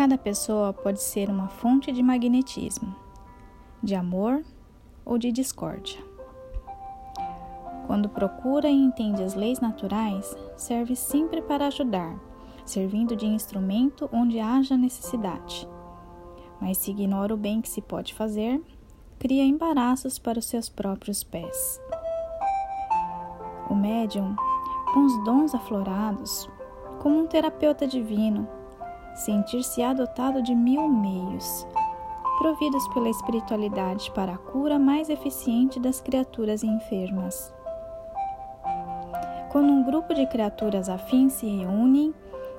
Cada pessoa pode ser uma fonte de magnetismo, de amor ou de discórdia. Quando procura e entende as leis naturais, serve sempre para ajudar, servindo de instrumento onde haja necessidade. Mas se ignora o bem que se pode fazer, cria embaraços para os seus próprios pés. O médium, com os dons aflorados, como um terapeuta divino, sentir-se adotado de mil meios, providos pela espiritualidade para a cura mais eficiente das criaturas enfermas. Quando um grupo de criaturas afins se reúnem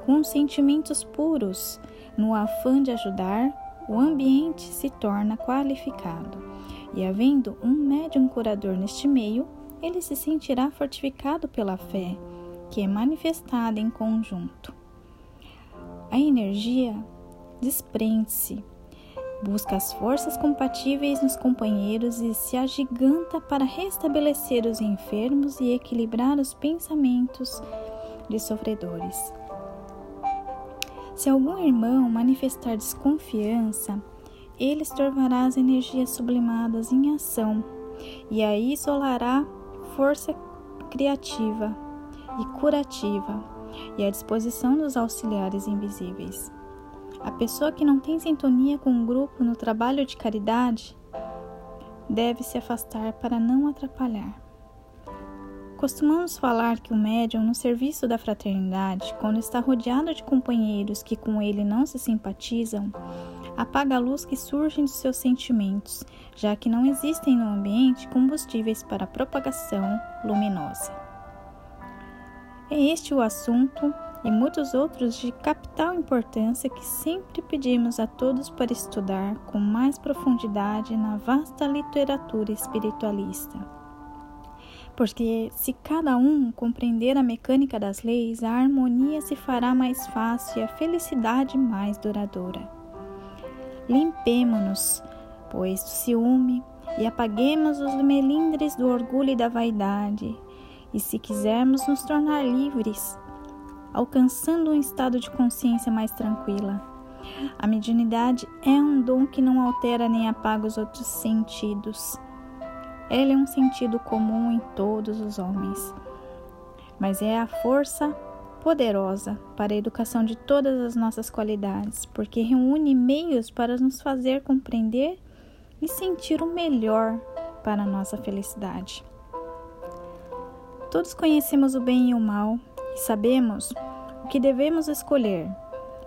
com sentimentos puros, no afã de ajudar, o ambiente se torna qualificado. E havendo um médium curador neste meio, ele se sentirá fortificado pela fé, que é manifestada em conjunto. A energia desprende-se busca as forças compatíveis nos companheiros e se agiganta para restabelecer os enfermos e equilibrar os pensamentos de sofredores. Se algum irmão manifestar desconfiança, ele estorvará as energias sublimadas em ação e aí isolará força criativa e curativa e a disposição dos auxiliares invisíveis. A pessoa que não tem sintonia com um grupo no trabalho de caridade deve se afastar para não atrapalhar. Costumamos falar que o médium, no serviço da fraternidade, quando está rodeado de companheiros que com ele não se simpatizam, apaga a luz que surge dos seus sentimentos, já que não existem no ambiente combustíveis para propagação luminosa. É este o assunto e muitos outros de capital importância que sempre pedimos a todos para estudar com mais profundidade na vasta literatura espiritualista. Porque se cada um compreender a mecânica das leis, a harmonia se fará mais fácil e a felicidade mais duradoura. Limpemo-nos, pois, do ciúme e apaguemos os melindres do orgulho e da vaidade. E se quisermos nos tornar livres, alcançando um estado de consciência mais tranquila. A mediunidade é um dom que não altera nem apaga os outros sentidos. Ela é um sentido comum em todos os homens, mas é a força poderosa para a educação de todas as nossas qualidades, porque reúne meios para nos fazer compreender e sentir o melhor para a nossa felicidade. Todos conhecemos o bem e o mal, e sabemos o que devemos escolher,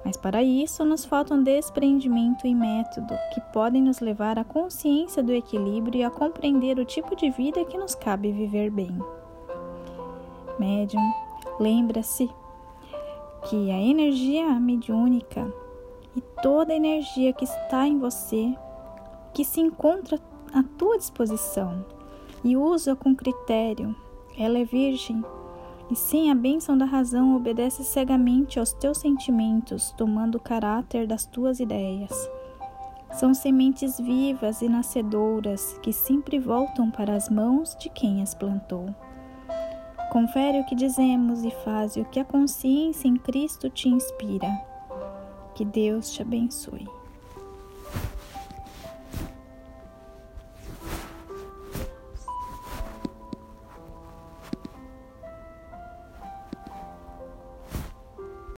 mas para isso nos faltam desprendimento e método que podem nos levar à consciência do equilíbrio e a compreender o tipo de vida que nos cabe viver bem. Médium, lembra-se que a energia mediúnica e toda a energia que está em você, que se encontra à tua disposição e usa com critério, ela é virgem e sem a bênção da razão obedece cegamente aos teus sentimentos, tomando o caráter das tuas ideias. São sementes vivas e nascedoras que sempre voltam para as mãos de quem as plantou. Confere o que dizemos e faz o que a consciência em Cristo te inspira. Que Deus te abençoe.